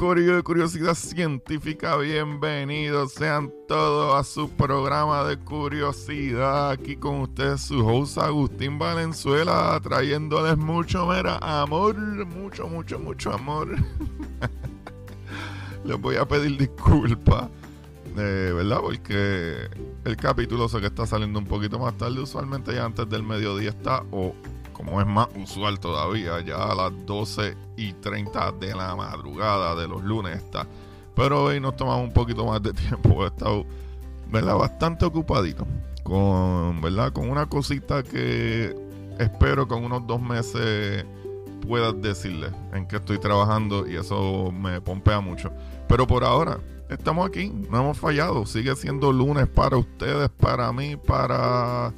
Curiosidad Científica, bienvenidos sean todos a su programa de curiosidad. Aquí con ustedes su host Agustín Valenzuela, trayéndoles mucho, mera amor, mucho, mucho, mucho amor. Les voy a pedir disculpas, eh, ¿verdad? Porque el capítulo sé que está saliendo un poquito más tarde, usualmente ya antes del mediodía está, o como es más usual todavía, ya a las 12 y 30 de la madrugada de los lunes está. Pero hoy nos tomamos un poquito más de tiempo. He estado ¿verdad? bastante ocupadito con, ¿verdad? con una cosita que espero en unos dos meses pueda decirle en qué estoy trabajando y eso me pompea mucho. Pero por ahora estamos aquí, no hemos fallado. Sigue siendo lunes para ustedes, para mí, para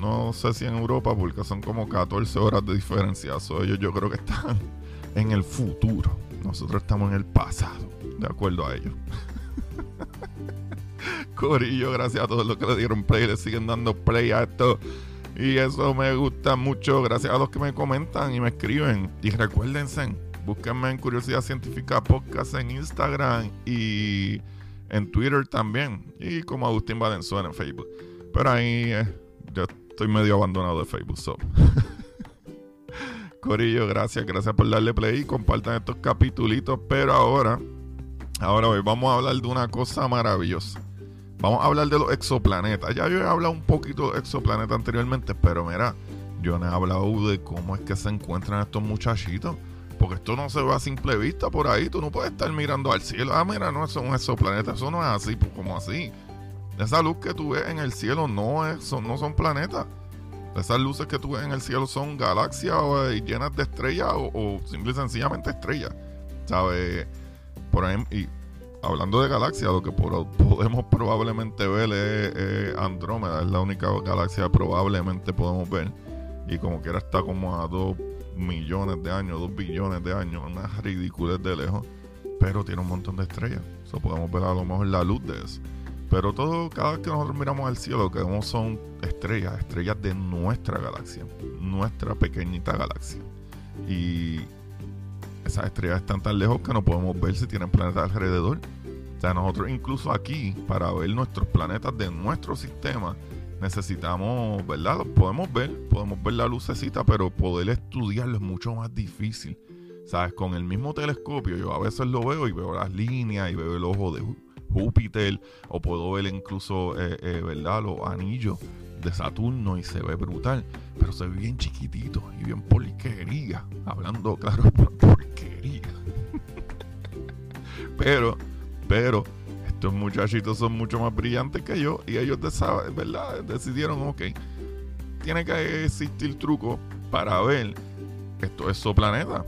no sé si en Europa, porque son como 14 horas de diferencia. ellos yo creo que están en el futuro. Nosotros estamos en el pasado, de acuerdo a ellos. Corillo, gracias a todos los que le dieron play, le siguen dando play a esto. Y eso me gusta mucho. Gracias a los que me comentan y me escriben. Y recuérdense, búsquenme en Curiosidad Científica Podcast en Instagram y en Twitter también. Y como Agustín Valenzuela en Facebook. Pero ahí eh, estoy medio abandonado de Facebook. Corillo, gracias, gracias por darle play y compartan estos capitulitos. Pero ahora, ahora hoy vamos a hablar de una cosa maravillosa. Vamos a hablar de los exoplanetas. Ya yo he hablado un poquito de exoplanetas anteriormente, pero mira, yo no he hablado de cómo es que se encuentran estos muchachitos. Porque esto no se ve a simple vista por ahí. Tú no puedes estar mirando al cielo. Ah, mira, no, eso es un exoplaneta. Eso no es así, pues, como así. Esa luz que tú ves en el cielo no, es, son, no son planetas. Esas luces que tú ves en el cielo son galaxias eh, llenas de estrellas o, simple y sencillamente estrellas. ¿Sabes? Por ejemplo, y hablando de galaxias, lo que podemos probablemente ver es, Andrómeda, es la única galaxia que probablemente podemos ver. Y como quiera está como a 2 millones de años, 2 billones de años, unas ridículas de lejos. Pero tiene un montón de estrellas. Eso podemos ver a lo mejor la luz de eso. Pero todo, cada vez que nosotros miramos al cielo, lo que vemos son estrellas, estrellas de nuestra galaxia, nuestra pequeñita galaxia. Y esas estrellas están tan lejos que no podemos ver si tienen planetas alrededor. O sea, nosotros incluso aquí, para ver nuestros planetas de nuestro sistema, necesitamos, ¿verdad? Los podemos ver, podemos ver la lucecita, pero poder estudiarlo es mucho más difícil. ¿Sabes? Con el mismo telescopio, yo a veces lo veo y veo las líneas y veo el ojo de Júpiter, o puedo ver incluso, eh, eh, ¿verdad? Los anillos de Saturno y se ve brutal, pero se ve bien chiquitito y bien porquería, hablando claro, porquería. pero, pero, estos muchachitos son mucho más brillantes que yo y ellos, ¿verdad? Decidieron, ok, tiene que existir truco para ver esto es su planeta.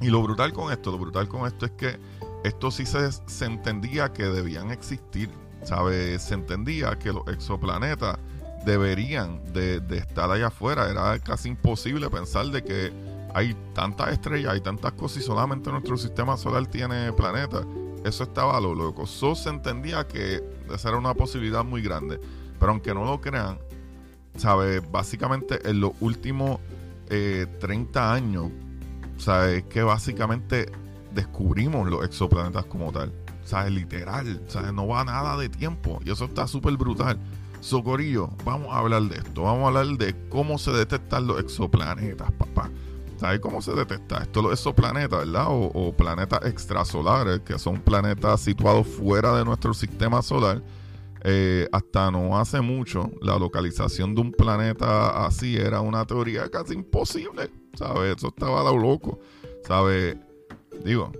Y lo brutal con esto, lo brutal con esto es que esto sí se, se entendía que debían existir, ¿sabes? Se entendía que los exoplanetas deberían de, estar allá afuera. Era casi imposible pensar de que hay tantas estrellas, hay tantas cosas y solamente nuestro sistema solar tiene planetas. Eso estaba lo loco. Eso se entendía que esa era una posibilidad muy grande. Pero aunque no lo crean, ¿sabes? Básicamente en los últimos 30 eh, años, ¿sabes? Que básicamente descubrimos los exoplanetas como tal. ¿Sabes? Literal. ¿Sabes? No va nada de tiempo. Y eso está súper brutal. Socorillo, vamos a hablar de esto. Vamos a hablar de cómo se detectan los exoplanetas, papá. ¿Sabes cómo se detecta esto? Los exoplanetas, ¿verdad? O, planetas extrasolares, que son planetas situados fuera de nuestro sistema solar. eh, hasta no hace mucho, la localización de un planeta así era una teoría casi imposible, ¿sabes? Eso estaba lo loco, ¿sabes? Digo,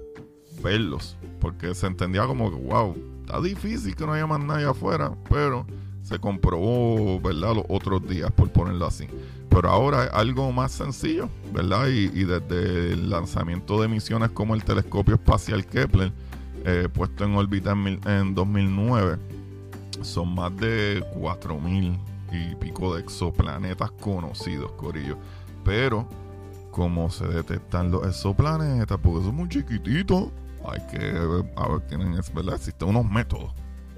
verlos, porque se entendía como que, wow, está difícil que no haya más nadie afuera, pero se comprobó, ¿verdad? Los otros días, por ponerlo así. Pero ahora es algo más sencillo, ¿verdad? Y, desde el lanzamiento de misiones como el telescopio espacial Kepler, eh, puesto en órbita en, en 2009, son más de 4.000 y pico de exoplanetas conocidos, Corillo. Pero, como se detectan los exoplanetas? Porque son muy chiquititos. Hay que, a ver, tienen, ¿verdad? Existen unos métodos,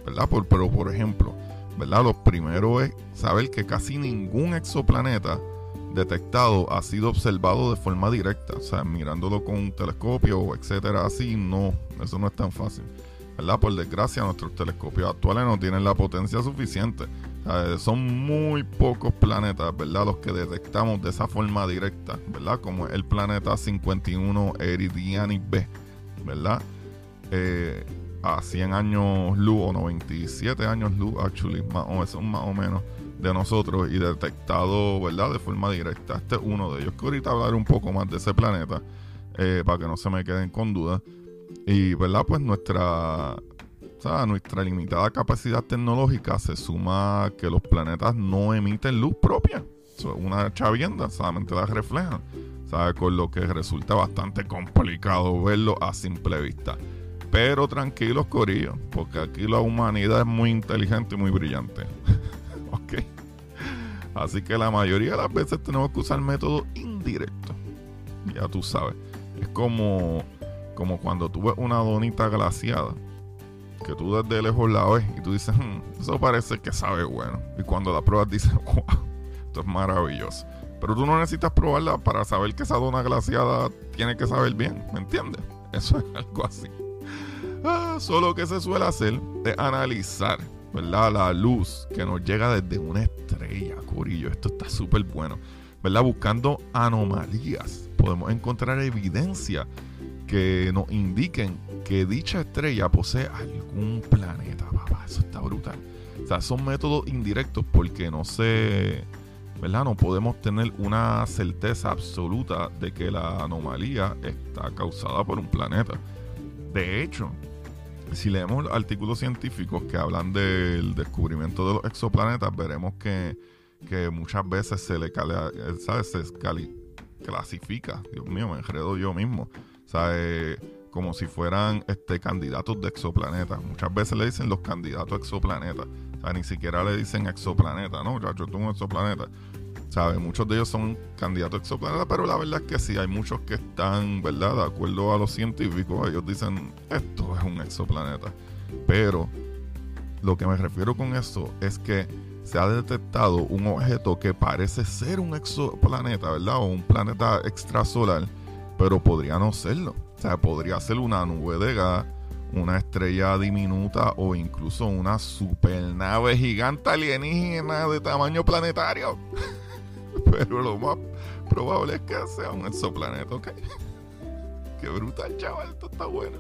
¿verdad? pero, por ejemplo, ¿verdad? Lo primero es saber que casi ningún exoplaneta detectado ha sido observado de forma directa, o sea, mirándolo con un telescopio, etcétera, así, no, eso no es tan fácil. ¿verdad? Por desgracia, nuestros telescopios actuales no tienen la potencia suficiente. Son muy pocos planetas, ¿verdad? Los que detectamos de esa forma directa, ¿verdad? Como el planeta 51 Eridiani B, ¿verdad? Eh, a 100 años luz o 97 años luz, actually, más o, son más o menos de nosotros y detectado, ¿verdad? De forma directa. Este es uno de ellos. Que ahorita hablaré un poco más de ese planeta eh, para que no se me queden con dudas. Y, ¿verdad? Pues nuestra, nuestra limitada capacidad tecnológica se suma que los planetas no emiten luz propia. una chavienda, solamente la reflejan. ¿sabes? Con lo que resulta bastante complicado verlo a simple vista. Pero tranquilos, Corillo, porque aquí la humanidad es muy inteligente y muy brillante. ok. Así que la mayoría de las veces tenemos que usar métodos indirectos. Ya tú sabes. Es como como cuando tú ves una donita glaciada, que tú desde lejos la ves y tú dices, hmm, eso parece que sabe bueno. Y cuando la pruebas dices, wow, esto es maravilloso. Pero tú no necesitas probarla para saber que esa dona glaciada tiene que saber bien, ¿me entiendes? Eso es algo así. Ah, solo que se suele hacer es analizar, ¿verdad? La luz que nos llega desde una estrella, Curillo. Esto está súper bueno, ¿verdad? Buscando anomalías. Podemos encontrar evidencia que nos indiquen que dicha estrella posee algún planeta, papá. Eso está brutal. O sea, son métodos indirectos porque no sé, ¿verdad? No podemos tener una certeza absoluta de que la anomalía está causada por un planeta. De hecho, si leemos artículos científicos que hablan del descubrimiento de los exoplanetas, veremos que, muchas veces se le ¿sabes? Se clasifica. Dios mío, me enredo yo mismo ¿sabes? Como si fueran este, candidatos de exoplanetas. Muchas veces le dicen los candidatos exoplanetas. O sea, ni siquiera le dicen exoplaneta, ¿no? Ya yo tengo un exoplaneta. ¿Sabes? Muchos de ellos son candidatos exoplanetas, pero la verdad es que sí, hay muchos que están, ¿verdad? De acuerdo a los científicos, ellos dicen, esto es un exoplaneta. Pero lo que me refiero con esto es que se ha detectado un objeto que parece ser un exoplaneta, ¿verdad? O un planeta extrasolar pero podría no serlo. O sea, podría ser una nube de gas, una estrella diminuta o incluso una supernave gigante alienígena de tamaño planetario. pero lo más probable es que sea un exoplaneta, ¿ok? Qué brutal, chaval, esto está bueno.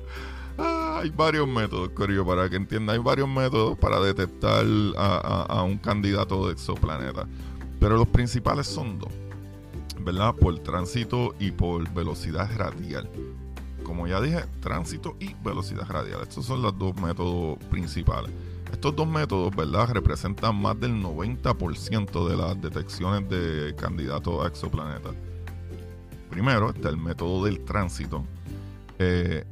Ah, hay varios métodos, Corio, para que entienda. Hay varios métodos para detectar a un candidato de exoplaneta. Pero los principales son dos. ¿Verdad? Por tránsito y por velocidad radial. Como ya dije, tránsito y velocidad radial. Estos son los dos métodos principales. Estos dos métodos, ¿verdad? Representan más del 90% de las detecciones de candidatos a exoplanetas. Primero está el método del tránsito. Eh,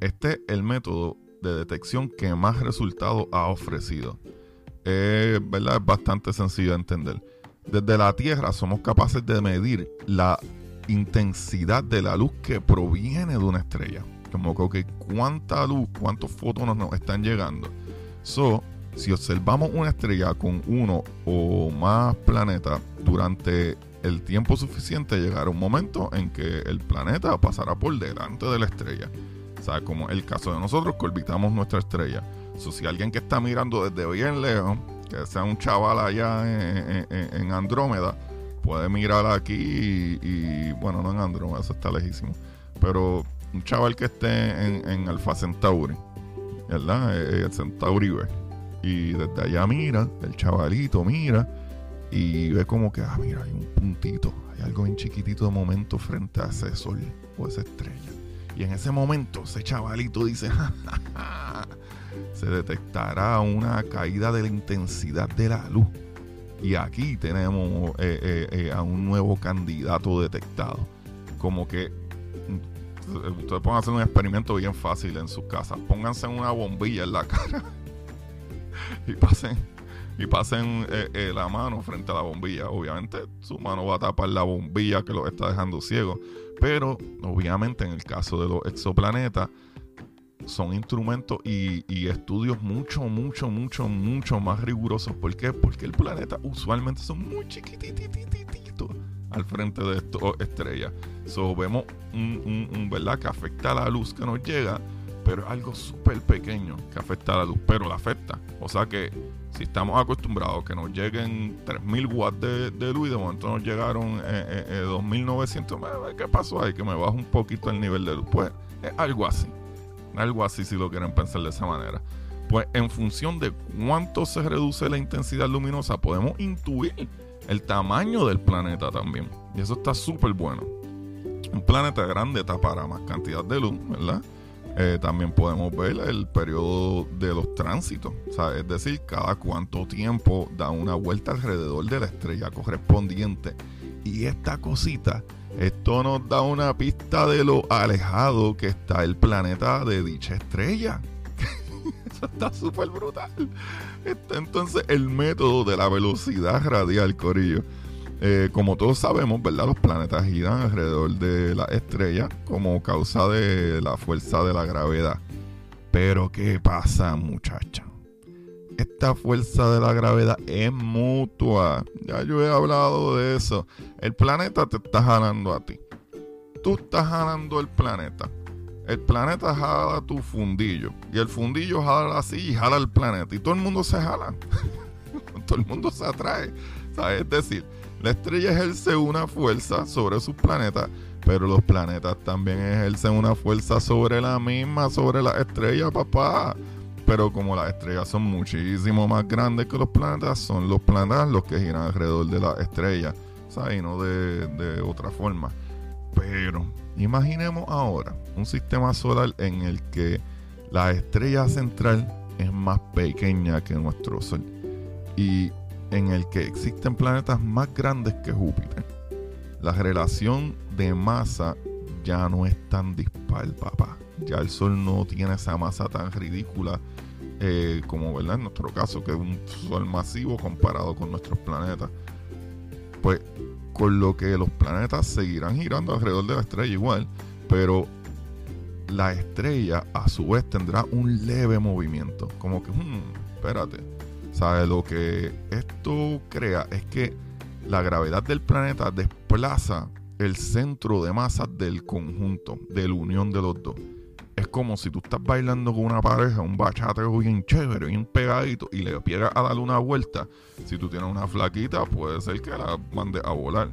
este es el método de detección que más resultados ha ofrecido. ¿verdad? es bastante sencillo de entender. Desde la Tierra somos capaces de medir la intensidad de la luz que proviene de una estrella. Como que cuánta luz, cuántos fotones nos están llegando. So, si observamos una estrella con uno o más planetas durante el tiempo suficiente, llegará un momento en que el planeta pasará por delante de la estrella. O sea, como el caso de nosotros que orbitamos nuestra estrella. So, si alguien que está mirando desde bien lejos que sea un chaval allá en, Andrómeda, puede mirar aquí y, bueno, no en Andrómeda, eso está lejísimo, pero un chaval que esté en, en Alfa Centauri, ¿verdad? Eh, el Centauri. Y desde allá mira, el chavalito mira y ve como que, ah, mira, hay un puntito, hay algo bien chiquitito de momento frente a ese sol o esa estrella. Y en ese momento ese chavalito dice, se detectará una caída de la intensidad de la luz. Y aquí tenemos eh, eh, eh, a un nuevo candidato detectado. Como que mm, ustedes pueden hacer un experimento bien fácil en sus casas. Pónganse una bombilla en la cara y pasen y pasen la mano frente a la bombilla. Obviamente su mano va a tapar la bombilla que lo está dejando ciego. Pero obviamente en el caso de los exoplanetas son instrumentos y, estudios mucho, mucho, mucho, mucho más rigurosos. ¿Por qué? Porque el planeta usualmente son muy chiquitititos al frente de estas estrellas. So, vemos un, un, ¿verdad? Que afecta a la luz que nos llega, pero es algo súper pequeño que afecta a la luz, pero la afecta. O sea que si estamos acostumbrados a que nos lleguen 3000 watts de, luz y de momento nos llegaron eh, eh, 2900, eh, ¿qué pasó ahí? Que me baja un poquito el nivel de luz. Pues es algo así. Algo así si lo quieren pensar de esa manera. Pues en función de cuánto se reduce la intensidad luminosa, podemos intuir el tamaño del planeta también. Y eso está súper bueno. Un planeta grande tapará más cantidad de luz, ¿verdad? Eh, también podemos ver el periodo de los tránsitos, es decir, cada cuánto tiempo da una vuelta alrededor de la estrella correspondiente. Y esta cosita esto nos da una pista de lo alejado que está el planeta de dicha estrella. Eso está súper brutal. entonces el método de la velocidad radial, Corillo. Eh, como todos sabemos, ¿verdad? Los planetas giran alrededor de la estrella como causa de la fuerza de la gravedad. Pero ¿qué pasa, muchacha? Esta fuerza de la gravedad es mutua. Ya yo he hablado de eso. El planeta te está jalando a ti. Tú estás jalando el planeta. El planeta jala tu fundillo. Y el fundillo jala así y jala el planeta. Y todo el mundo se jala. todo el mundo se atrae. Es decir, la estrella ejerce una fuerza sobre sus planetas. Pero los planetas también ejercen una fuerza sobre la misma, sobre la estrella, papá. Pero como las estrellas son muchísimo más grandes que los planetas, son los planetas los que giran alrededor de la estrella, ¿sabes? Y no de, otra forma. Pero imaginemos ahora un sistema solar en el que la estrella central es más pequeña que nuestro Sol y en el que existen planetas más grandes que Júpiter. La relación de masa ya no es tan dispar, papá. Ya el Sol no tiene esa masa tan ridícula eh, como ¿verdad? en nuestro caso, que es un Sol masivo comparado con nuestros planetas. Pues con lo que los planetas seguirán girando alrededor de la estrella igual, pero la estrella a su vez tendrá un leve movimiento. Como que, hmm, espérate. ¿Sabe? Lo que esto crea es que la gravedad del planeta desplaza el centro de masa del conjunto, de la unión de los dos es como si tú estás bailando con una pareja, un bachateo bien chévere, bien pegadito, y le pierdas a darle una vuelta. Si tú tienes una flaquita, puede ser que la mande a volar.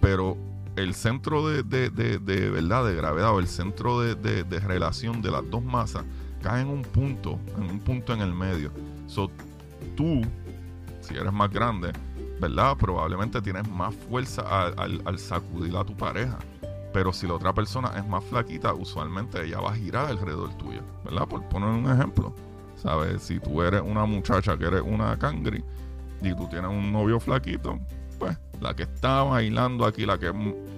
Pero el centro de, verdad, de gravedad, o el centro de, relación de las dos masas, cae en un punto, en un punto en el medio. So, tú, si eres más grande, ¿verdad? Probablemente tienes más fuerza al sacudir a tu pareja. Pero si la otra persona es más flaquita, usualmente ella va a girar alrededor tuyo, ¿verdad? Por poner un ejemplo. ¿Sabes? Si tú eres una muchacha que eres una cangri y tú tienes un novio flaquito, pues la que está bailando aquí, la que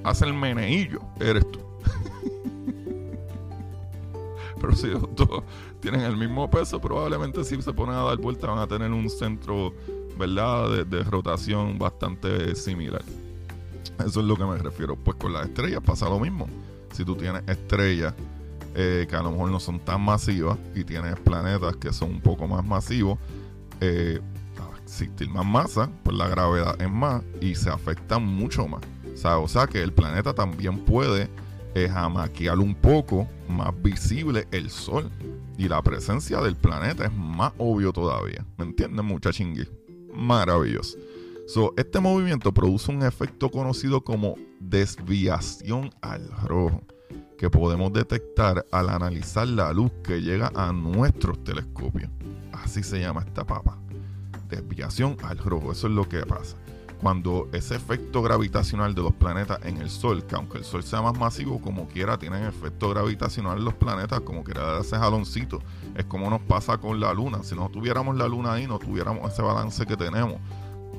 hace el meneillo, eres tú. Pero si los dos tienen el mismo peso, probablemente si se ponen a dar vuelta van a tener un centro, ¿verdad?, de rotación bastante similar. Eso es lo que me refiero. Pues con las estrellas pasa lo mismo. Si tú tienes estrellas eh, que a lo mejor no son tan masivas y tienes planetas que son un poco más masivos, eh, existir más masa, pues la gravedad es más y se afecta mucho más. O sea, que el planeta también puede eh, jamaquear un poco más visible el Sol. Y la presencia del planeta es más obvio todavía. ¿Me entienden, muchachingui? Maravilloso este movimiento produce un efecto conocido como desviación al rojo, que podemos detectar al analizar la luz que llega a nuestros telescopios. Así se llama esta papa. Desviación al rojo. Eso es lo que pasa. Cuando ese efecto gravitacional de los planetas en el Sol, que aunque el Sol sea más masivo, como quiera, tienen efecto gravitacional en los planetas, como quiera ese jaloncito. Es como nos pasa con la Luna. Si no tuviéramos la Luna ahí, no tuviéramos ese balance que tenemos.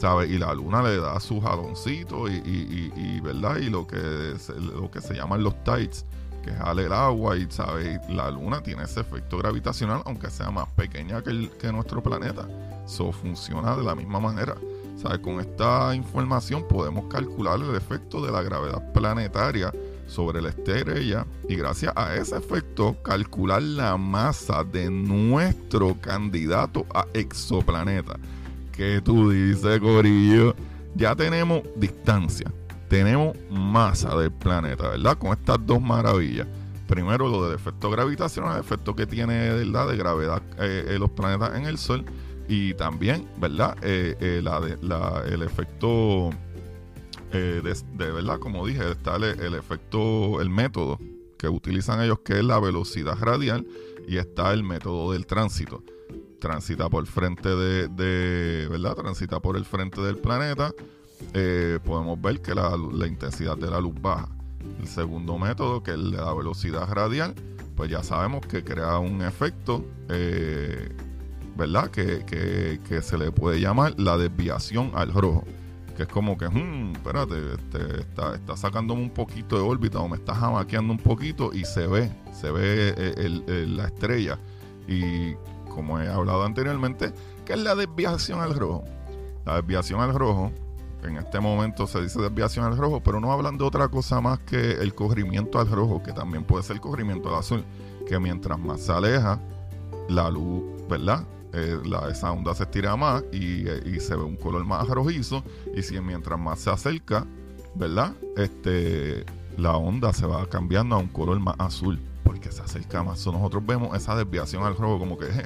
¿Sabes? Y la luna le da su jaloncito y, y, y, ¿verdad? Y lo que, se, lo que se llaman los tides, que jale el agua y, ¿sabes? La luna tiene ese efecto gravitacional, aunque sea más pequeña que, que nuestro planeta. Eso funciona de la misma manera. ¿Sabes? Con esta información podemos calcular el efecto de la gravedad planetaria sobre la estrella y gracias a ese efecto calcular la masa de nuestro candidato a exoplaneta que tú dices, Corillo? Ya tenemos distancia, tenemos masa del planeta, ¿verdad? Con estas dos maravillas. Primero lo del efecto gravitacional, el efecto que tiene, ¿verdad? De gravedad eh, los planetas en el Sol. Y también, ¿verdad? Eh, eh, el efecto de, verdad, como dije, está el, efecto, el método que utilizan ellos, que es la velocidad radial, y está el método del tránsito transita por frente de, ¿verdad? Transita por el frente del planeta. Eh, podemos ver que la, intensidad de la luz baja. El segundo método, que es la velocidad radial, pues ya sabemos que crea un efecto, eh, ¿verdad? Que, se le puede llamar la desviación al rojo. Que es como que, hmm, espérate, este, está, está sacándome un poquito de órbita o me está jamaqueando un poquito y se ve, se ve eh, la estrella. Y como he hablado anteriormente, que es la desviación al rojo. La desviación al rojo, en este momento se dice desviación al rojo, pero no hablan de otra cosa más que el corrimiento al rojo, que también puede ser corrimiento al azul, que mientras más se aleja, la luz, ¿verdad? Eh, la, esa onda se estira más y, y, se ve un color más rojizo, y si mientras más se acerca, ¿verdad? Este, la onda se va cambiando a un color más azul porque se acerca más. nosotros vemos esa desviación al robo, como que se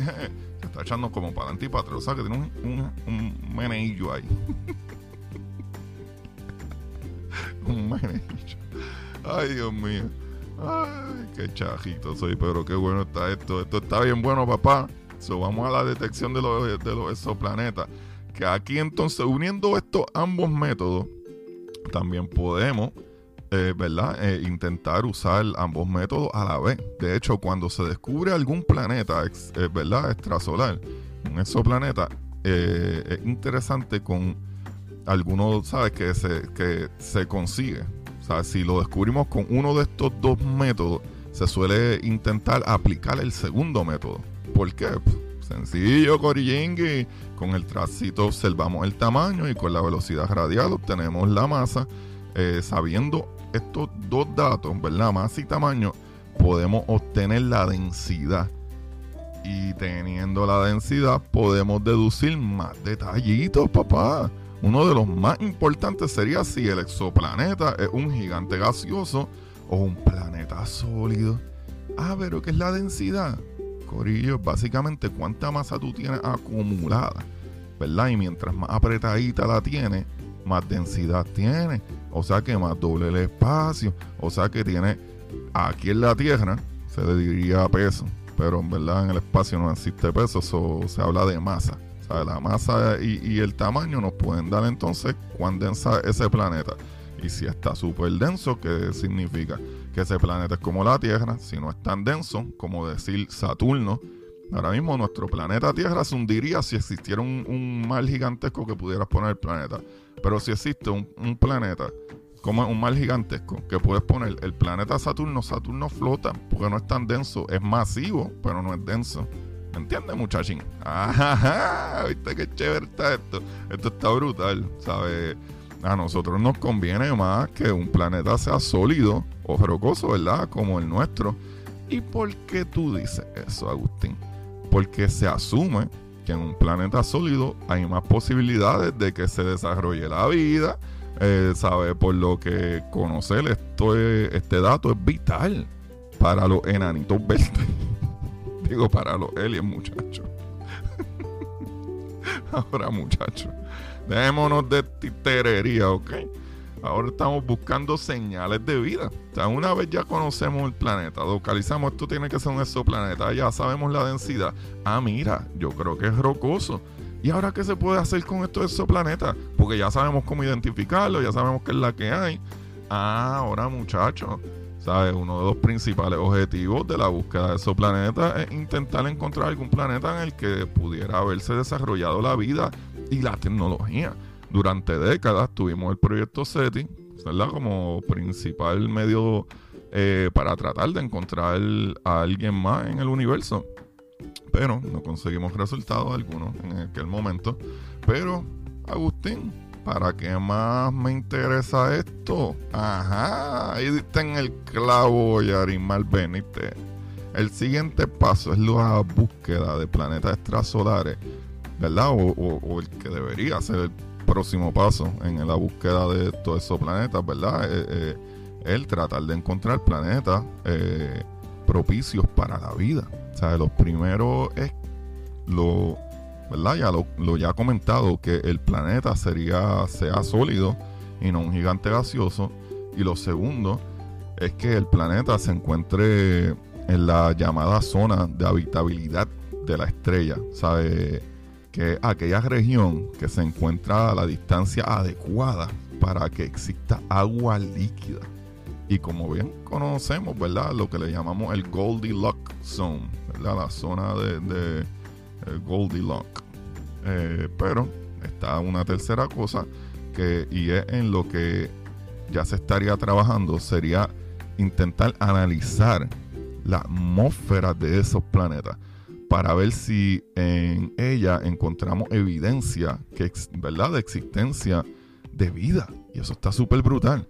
está echando como para adelante y para. O sea, que tiene un, un, meneillo ahí. un meneillo. Ay, Dios mío. Ay, qué chajito soy, pero qué bueno está esto. Esto está bien bueno, papá. So, vamos a la detección de los, de los exoplanetas. Que aquí entonces, uniendo estos ambos métodos, también podemos eh, ¿verdad? Eh, intentar usar ambos métodos a la vez. De hecho, cuando se descubre algún planeta, eh, ¿verdad? Extrasolar, un exoplaneta, es interesante con algunos, ¿sabes? Que se, que se consigue. O sea, si lo descubrimos con uno de estos dos métodos, se suele intentar aplicar el segundo método. ¿Por qué? Sencillo, Corillingui. Con el tránsito observamos el tamaño y con la velocidad radial obtenemos la masa, sabiendo estos dos datos, ¿verdad? Masa y tamaño, podemos obtener la densidad. Y teniendo la densidad, podemos deducir más detallitos, papá. Uno de los más importantes sería si el exoplaneta es un gigante gaseoso o un planeta sólido. Ah, pero ¿qué es la densidad? Corillo, básicamente cuánta masa tú tienes acumulada, ¿verdad? Y mientras más apretadita la tienes, más densidad tiene, o sea que más doble el espacio, o sea que tiene aquí en la Tierra se le diría peso, pero en verdad en el espacio no existe peso, eso se habla de masa. La masa y, el tamaño nos pueden dar entonces cuán densa es ese planeta. Y si está súper denso, ¿qué significa? Que ese planeta es como la Tierra. Si no es tan denso, como decir Saturno, Ahora mismo nuestro planeta Tierra se hundiría si existiera un, un mar gigantesco que pudieras poner el planeta. Pero si existe un, planeta como un mar gigantesco que puedes poner el planeta Saturno, Saturno flota porque no es tan denso, es masivo, pero no es denso. ¿Me entiendes, muchachín? Ajá, ¿viste qué chévere está esto? Esto está brutal, ¿sabes? A nosotros nos conviene más que un planeta sea sólido o rocoso, ¿verdad? Como el nuestro. ¿Y por qué tú dices eso, Agustín? Porque se asume que en un planeta sólido hay más posibilidades de que se desarrolle la vida. Eh, ¿Sabe? Por lo que conocer esto este dato es vital para los enanitos verdes. Digo, para los aliens, muchachos. Ahora, muchachos, démonos de titerería, ¿ok? Ahora estamos buscando señales de vida. O sea, una vez ya conocemos el planeta, localizamos esto tiene que ser un exoplaneta, ya sabemos la densidad. Ah, mira, yo creo que es rocoso. ¿Y ahora qué se puede hacer con estos exoplanetas? Porque ya sabemos cómo identificarlo, ya sabemos qué es la que hay. Ah, ahora muchachos, ¿sabes? Uno de los principales objetivos de la búsqueda de exoplanetas es intentar encontrar algún planeta en el que pudiera haberse desarrollado la vida y la tecnología durante décadas tuvimos el proyecto SETI, ¿verdad? Como principal medio eh, para tratar de encontrar a alguien más en el universo. Pero no conseguimos resultados algunos en aquel momento. Pero, Agustín, ¿para qué más me interesa esto? Ajá, ahí está en el clavo, Yarimar Benítez. El siguiente paso es la búsqueda de planetas extrasolares, ¿verdad? O, o el que debería ser el próximo paso en la búsqueda de todos esos planetas, ¿verdad? Eh, eh, el tratar de encontrar planetas eh, propicios para la vida. O sea, lo primero es lo, ¿verdad? Ya lo, lo comentado, que el planeta sería, sea sólido y no un gigante gaseoso. Y lo segundo es que el planeta se encuentre en la llamada zona de habitabilidad de la estrella. ¿Sabe? Que aquella región que se encuentra a la distancia adecuada para que exista agua líquida. Y como bien conocemos, ¿verdad? Lo que le llamamos el Goldilocks Zone. La zona de, de eh, Goldilocks. Eh, pero está una tercera cosa que, y es en lo que ya se estaría trabajando, sería intentar analizar la atmósfera de esos planetas para ver si en ella encontramos evidencia ¿verdad? de existencia de vida. Y eso está súper brutal.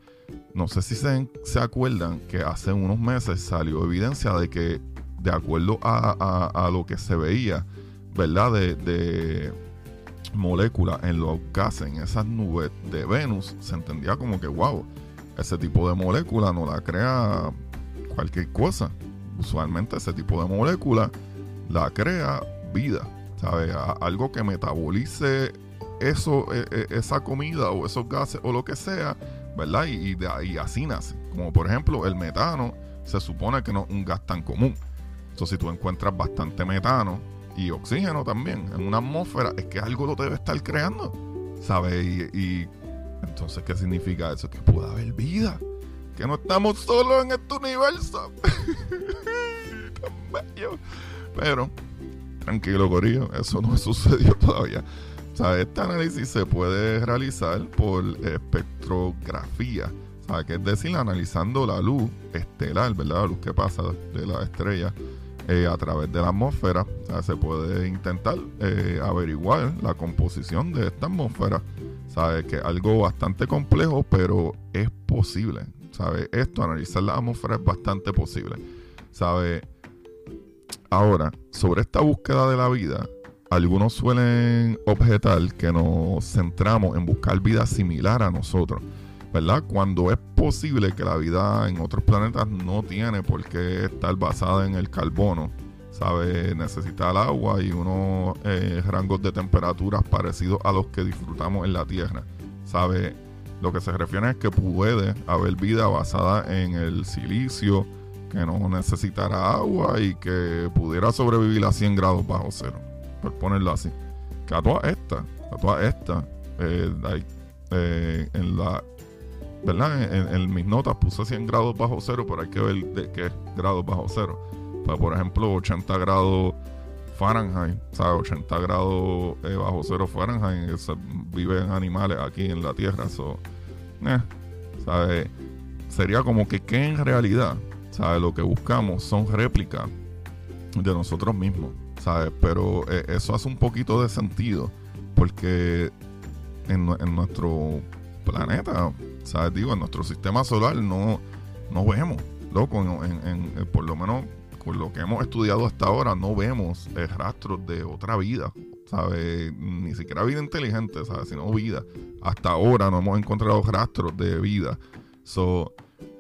No sé si se, se, acuerdan que hace unos meses salió evidencia de que, de acuerdo a, lo que se veía, ¿verdad? De, de moléculas en los gases, en esas nubes de Venus, se entendía como que, wow, ese tipo de molécula no la crea cualquier cosa. Usualmente ese tipo de molécula la crea vida, ¿sabes? algo que metabolice eso, e, e, esa comida o esos gases o lo que sea, ¿verdad? Y, ahí así nace. Como por ejemplo, el metano se supone que no es un gas tan común. Entonces, si tú encuentras bastante metano y oxígeno también en una atmósfera, es que algo lo debe estar creando, ¿sabes? Y, entonces, ¿qué significa eso? Que puede haber vida. Que no estamos solos en este universo. Bello. Pero, tranquilo, Corillo, eso no sucedió todavía. O sea, este análisis se puede realizar por espectrografía, o que es decir, analizando la luz estelar, ¿verdad? La luz que pasa de la estrella eh, a través de la atmósfera. O sea, se puede intentar eh, averiguar la composición de esta atmósfera. ¿Sabe? Que es algo bastante complejo, pero es posible. ¿Sabe? Esto, analizar la atmósfera es bastante posible. ¿Sabe? Ahora, sobre esta búsqueda de la vida, algunos suelen objetar que nos centramos en buscar vida similar a nosotros, ¿verdad? Cuando es posible que la vida en otros planetas no tiene por qué estar basada en el carbono, ¿sabe? Necesita el agua y unos eh, rangos de temperaturas parecidos a los que disfrutamos en la Tierra, ¿sabe? Lo que se refiere es que puede haber vida basada en el silicio, que no necesitara agua y que pudiera sobrevivir a 100 grados bajo cero, por ponerlo así. Que a todas estas, a todas estas, eh, eh, en la ¿verdad? En, mis notas puse 100 grados bajo cero, pero hay que ver de qué grados bajo cero. Pues, por ejemplo, 80 grados Fahrenheit, ¿sabes? 80 grados eh, bajo cero Fahrenheit, viven animales aquí en la Tierra. So, ¿sabes? Sería como que, ¿qué en realidad? ¿Sabes? Lo que buscamos son réplicas de nosotros mismos, ¿sabes? Pero eh, eso hace un poquito de sentido porque en, nuestro planeta, ¿sabes? Digo, en nuestro sistema solar no, no vemos, loco, en, eh, por lo menos con lo que hemos estudiado hasta ahora, no vemos eh, rastros de otra vida, ¿sabes? Ni siquiera vida inteligente, ¿sabes? Sino vida. Hasta ahora no hemos encontrado rastros de vida. So,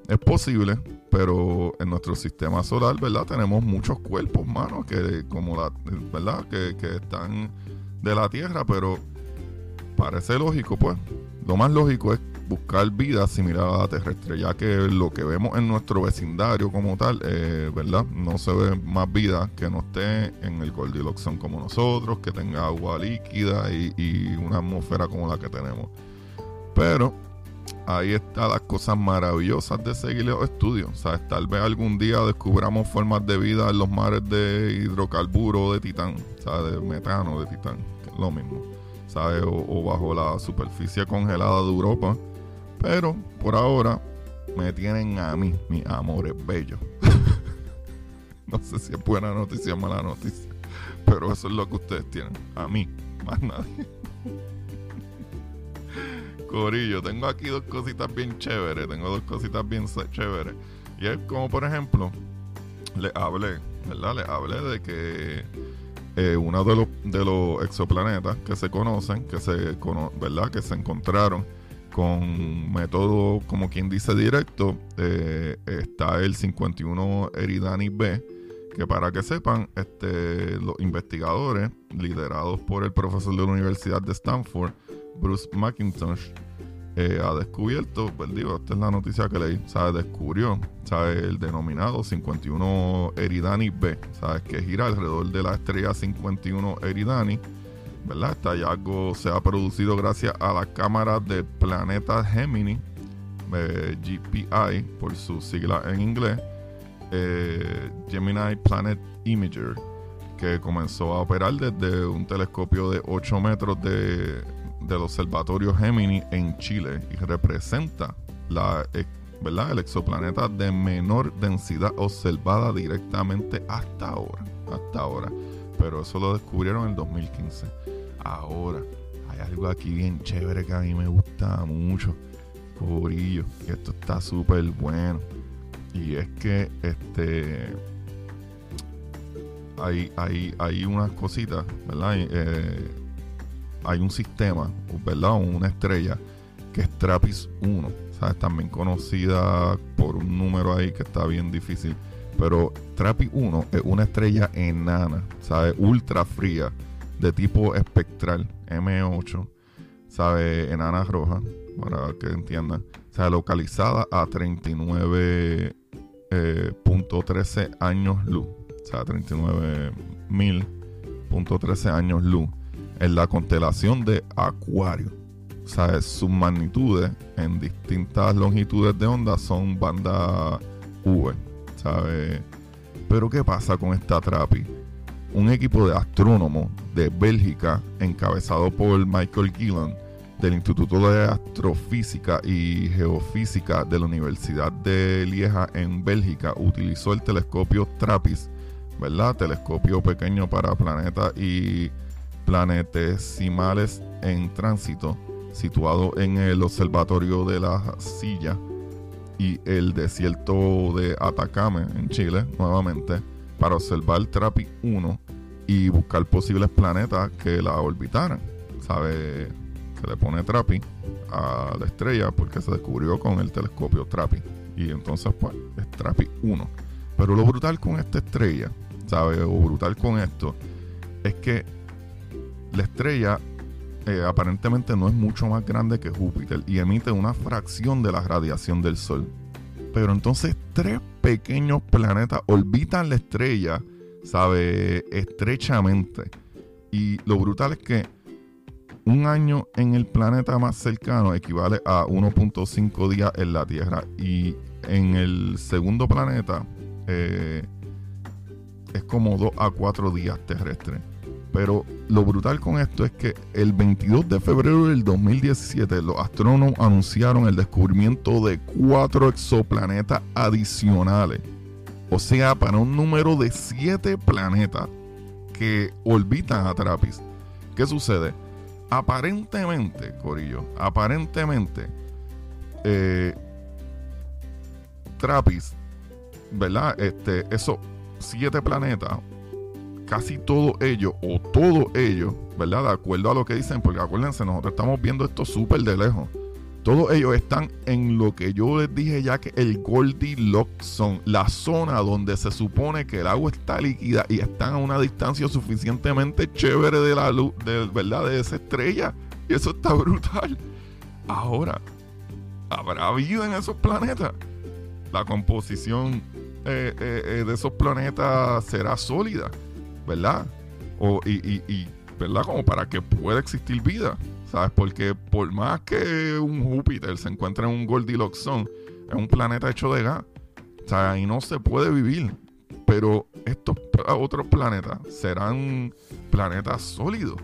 es posible, pero en nuestro sistema solar, ¿verdad? Tenemos muchos cuerpos, mano, que como la, ¿verdad? Que, que están de la Tierra, pero parece lógico, pues. Lo más lógico es buscar vida similar a la terrestre, ya que lo que vemos en nuestro vecindario como tal, eh, ¿verdad? No se ve más vida que no esté en el Goldilocks como nosotros, que tenga agua líquida y, y una atmósfera como la que tenemos. Pero ahí están las cosas maravillosas de seguir los estudios. ¿Sabes? Tal vez algún día descubramos formas de vida en los mares de hidrocarburo de titán, ¿sabes? De metano de titán, que es lo mismo, ¿sabes? O, bajo la superficie congelada de Europa. Pero por ahora me tienen a mí, mis amores bellos. no sé si es buena noticia o mala noticia, pero eso es lo que ustedes tienen, a mí, más nadie. Corillo, tengo aquí dos cositas bien chéveres. Tengo dos cositas bien chéveres. Y es como, por ejemplo, le hablé, ¿verdad? Le hablé de que eh, uno de los, de los exoplanetas que se conocen, que se, ¿verdad? Que se encontraron con método, como quien dice, directo, eh, está el 51 Eridani B, que para que sepan, este, los investigadores, liderados por el profesor de la Universidad de Stanford, Bruce McIntosh, eh, ha descubierto, pues digo, esta es la noticia que leí, ¿sabes? Descubrió, ¿sabes? El denominado 51 Eridani B, ¿sabes? Que gira alrededor de la estrella 51 Eridani, ¿verdad? Este hallazgo se ha producido gracias a la cámara de planeta Gemini, eh, GPI, por su sigla en inglés, eh, Gemini Planet Imager, que comenzó a operar desde un telescopio de 8 metros de del Observatorio Gemini en Chile y representa la, ¿verdad? el exoplaneta de menor densidad observada directamente hasta ahora. Hasta ahora. Pero eso lo descubrieron en el 2015. Ahora, hay algo aquí bien chévere que a mí me gusta mucho. Corillo, esto está súper bueno. Y es que este hay, hay, hay unas cositas, ¿verdad? Eh, hay un sistema, ¿verdad? Una estrella que es Trappist 1, ¿sabes? También conocida por un número ahí que está bien difícil. Pero Trappist 1 es una estrella enana, ¿sabes? Ultra fría, de tipo espectral, M8, ¿sabes? Enana roja, para que entiendan. O localizada a 39.13 eh, años luz. O sea, 39.000.13 años luz en la constelación de Acuario. O sea, sus magnitudes en distintas longitudes de onda son banda V, ¿sabes? Pero ¿qué pasa con esta TRAPI? Un equipo de astrónomos de Bélgica, encabezado por Michael Gillan, del Instituto de Astrofísica y Geofísica de la Universidad de Lieja en Bélgica, utilizó el telescopio TRAPPIST, ¿verdad? Telescopio pequeño para planetas y planetesimales en tránsito, situado en el Observatorio de la Silla y el desierto de Atacama, en Chile, nuevamente, para observar Trapi 1 y buscar posibles planetas que la orbitaran. ¿Sabe? Se le pone Trapi a la estrella porque se descubrió con el telescopio Trapi. Y entonces, pues, es Trapi 1. Pero lo brutal con esta estrella, ¿sabe? O brutal con esto, es que la estrella eh, aparentemente no es mucho más grande que Júpiter y emite una fracción de la radiación del Sol. Pero entonces tres pequeños planetas orbitan la estrella, ¿sabe? Estrechamente. Y lo brutal es que un año en el planeta más cercano equivale a 1.5 días en la Tierra. Y en el segundo planeta eh, es como 2 a 4 días terrestres. Pero lo brutal con esto es que el 22 de febrero del 2017 los astrónomos anunciaron el descubrimiento de cuatro exoplanetas adicionales. O sea, para un número de siete planetas que orbitan a Trappist. ¿Qué sucede? Aparentemente, Corillo, aparentemente, eh, Trappist, ¿verdad? Este, esos siete planetas casi todo ello o todo ello, ¿verdad? De acuerdo a lo que dicen, porque acuérdense, nosotros estamos viendo esto súper de lejos. Todos ellos están en lo que yo les dije ya que el Goldilocks son la zona donde se supone que el agua está líquida y están a una distancia suficientemente chévere de la luz, de, ¿verdad? De esa estrella. Y eso está brutal. Ahora, ¿Habrá vida en esos planetas? La composición eh, eh, eh, de esos planetas será sólida, ¿verdad? O, y, y, ¿verdad? Como para que pueda existir vida, ¿sabes? Porque por más que un Júpiter se encuentre en un Goldilocks zone, es un planeta hecho de gas, o sea, ahí no se puede vivir. Pero estos otros planetas serán planetas sólidos.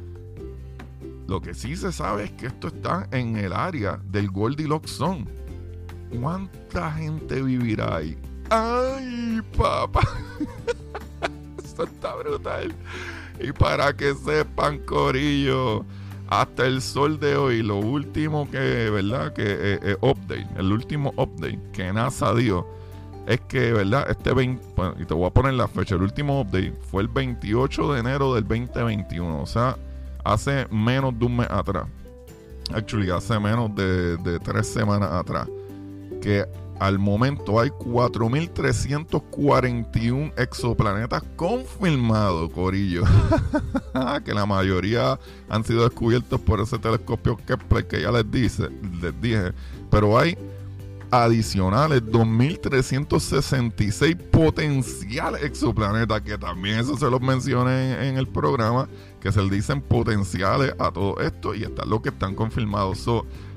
Lo que sí se sabe es que esto está en el área del Goldilocks Zone. ¿Cuánta gente vivirá ahí? ¡Ay, papá! Esto está brutal. Y para que sepan, Corillo, hasta el sol de hoy, lo último que, ¿verdad? Que eh, eh, update, el último update que NASA dio es que, ¿verdad? Este 20, y te voy a poner la fecha, el último update fue el 28 de enero del 2021, o sea, hace menos de un mes atrás. Actually, hace menos de, de tres semanas atrás. Que al momento hay 4.341 exoplanetas confirmados, Corillo. que la mayoría han sido descubiertos por ese telescopio Kepler que ya les, dice, les dije. Pero hay adicionales 2.366 potenciales exoplanetas, que también eso se los mencioné en, el programa, que se le dicen potenciales a todo esto y están los que están confirmados.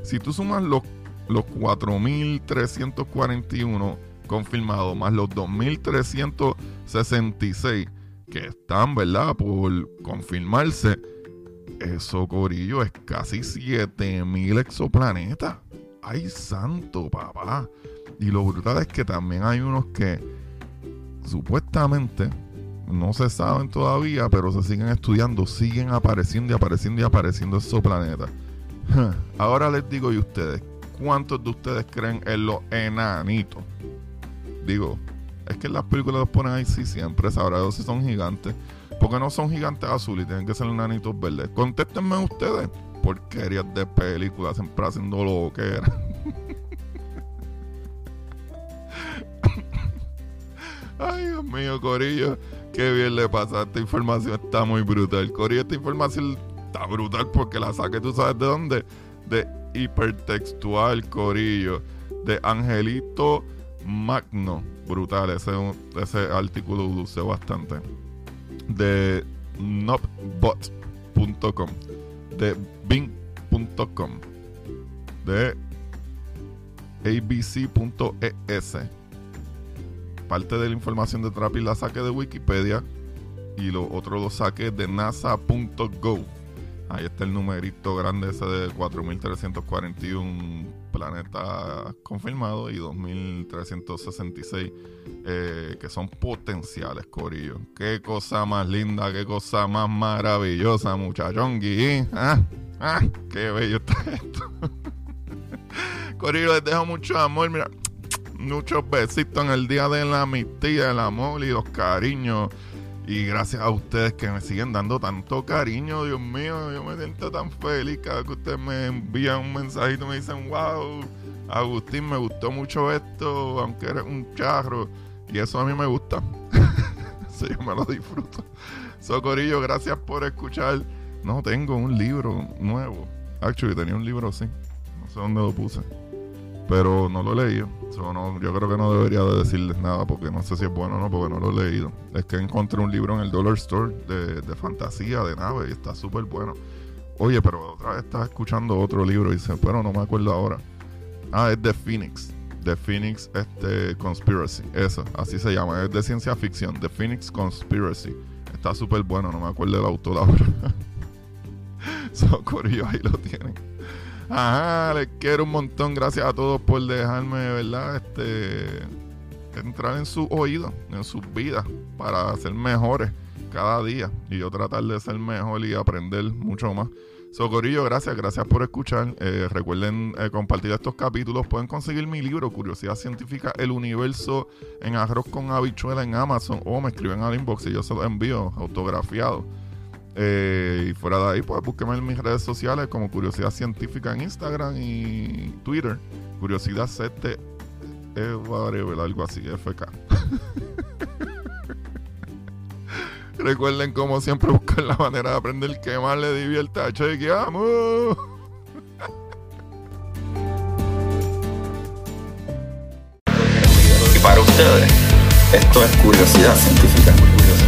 si tú sumas los, los 4.341 confirmados más los 2.366 que están, ¿verdad? Por confirmarse, eso, Corillo, es casi 7.000 exoplanetas ay santo, papá. Y lo brutal es que también hay unos que supuestamente no se saben todavía, pero se siguen estudiando, siguen apareciendo y apareciendo y apareciendo esos planetas. Ahora les digo y ustedes, ¿cuántos de ustedes creen en los enanitos? Digo, es que en las películas los ponen ahí sí siempre, sabrá si son gigantes. Porque no son gigantes azules y tienen que ser enanitos verdes. Contéstenme ustedes porquerías de películas, siempre haciendo lo que era. Ay, Dios mío, Corillo. Qué bien le pasa. Esta información está muy brutal. Corillo, esta información está brutal porque la saqué, ¿tú sabes de dónde? De hipertextual, Corillo. De Angelito Magno. Brutal. Ese, ese artículo lo usé bastante. De nopbot.com de bing.com, de abc.es. Parte de la información de Trapi la saqué de Wikipedia y lo otro lo saqué de nasa.gov. Ahí está el numerito grande ese de 4.341 planetas confirmados y 2.366 eh, que son potenciales, Corillo. Qué cosa más linda, qué cosa más maravillosa, muchachongi. ¿Ah? ¿Ah? Qué bello está esto. Corillo, les dejo mucho amor. Mira, muchos besitos en el día de la amistad, el amor y los cariños. Y gracias a ustedes que me siguen dando tanto cariño, Dios mío, yo me siento tan feliz cada vez que ustedes me envían un mensajito y me dicen, wow, Agustín, me gustó mucho esto, aunque eres un charro. Y eso a mí me gusta. sí, yo me lo disfruto. Socorillo, gracias por escuchar. No tengo un libro nuevo. Actually, tenía un libro así. No sé dónde lo puse. Pero no lo he leído. yo creo que no debería de decirles nada porque no sé si es bueno o no, porque no lo he leído. Es que encontré un libro en el Dollar Store de, de fantasía, de nave, y está súper bueno. Oye, pero otra vez estaba escuchando otro libro y dice, pero no me acuerdo ahora. Ah, es The Phoenix. The Phoenix este, Conspiracy. Eso, así se llama. Es de ciencia ficción. The Phoenix Conspiracy. Está súper bueno, no me acuerdo del autor ahora. Socorro, ahí lo tienen. Ajá, les quiero un montón. Gracias a todos por dejarme, ¿verdad? Este entrar en su oído, en sus vidas, para ser mejores cada día. Y yo tratar de ser mejor y aprender mucho más. Socorillo, gracias, gracias por escuchar. Eh, recuerden eh, compartir estos capítulos. Pueden conseguir mi libro, Curiosidad Científica, El Universo en Arroz con Habichuela en Amazon. O me escriben al inbox y yo se lo envío autografiado. Eh, y fuera de ahí, pues búsqueme en mis redes sociales como Curiosidad Científica en Instagram y Twitter. Curiosidad CT, algo así, FK. Recuerden, como siempre, buscar la manera de aprender que más le divierte a y para ustedes, esto es Curiosidad Científica. Curiosidad.